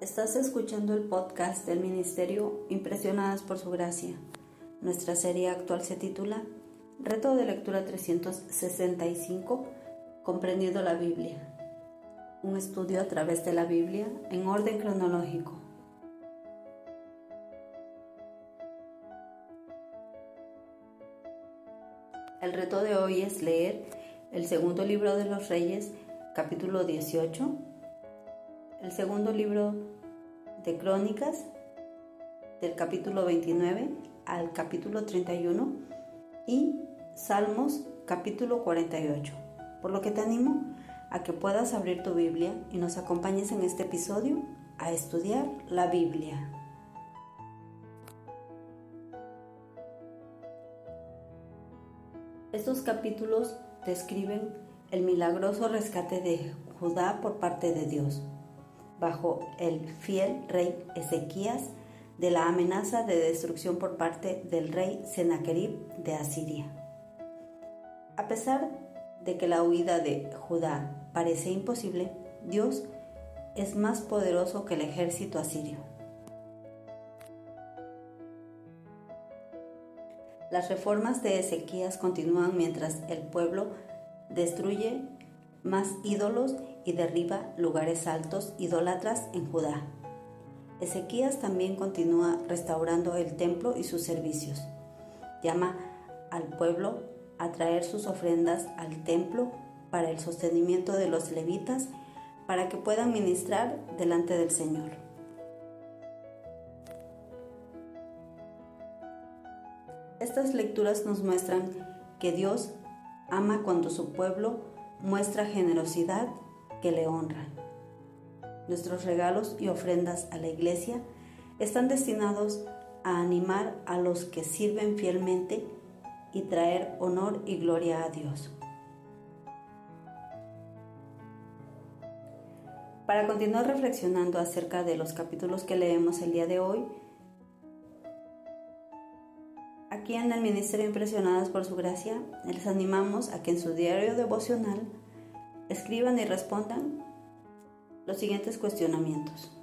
Estás escuchando el podcast del Ministerio Impresionadas por Su Gracia. Nuestra serie actual se titula Reto de Lectura 365, comprendiendo la Biblia. Un estudio a través de la Biblia en orden cronológico. El reto de hoy es leer el segundo libro de los Reyes, capítulo 18, el segundo libro de Crónicas, del capítulo 29 al capítulo 31 y Salmos capítulo 48. Por lo que te animo a que puedas abrir tu Biblia y nos acompañes en este episodio a estudiar la Biblia. Estos capítulos describen el milagroso rescate de Judá por parte de Dios, bajo el fiel rey Ezequías, de la amenaza de destrucción por parte del rey Sennacherib de Asiria. A pesar de que la huida de Judá parece imposible, Dios es más poderoso que el ejército asirio. Las reformas de Ezequías continúan mientras el pueblo destruye más ídolos y derriba lugares altos idólatras en Judá. Ezequías también continúa restaurando el templo y sus servicios. Llama al pueblo a traer sus ofrendas al templo para el sostenimiento de los levitas para que puedan ministrar delante del Señor. Estas lecturas nos muestran que Dios ama cuando su pueblo muestra generosidad que le honra. Nuestros regalos y ofrendas a la iglesia están destinados a animar a los que sirven fielmente y traer honor y gloria a Dios. Para continuar reflexionando acerca de los capítulos que leemos el día de hoy, Aquí en el Ministerio Impresionadas por Su Gracia, les animamos a que en su diario devocional escriban y respondan los siguientes cuestionamientos.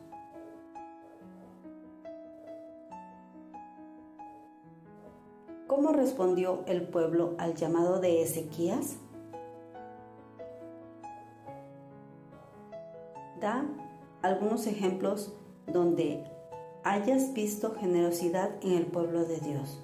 ¿Cómo respondió el pueblo al llamado de Ezequías? Da algunos ejemplos donde hayas visto generosidad en el pueblo de Dios.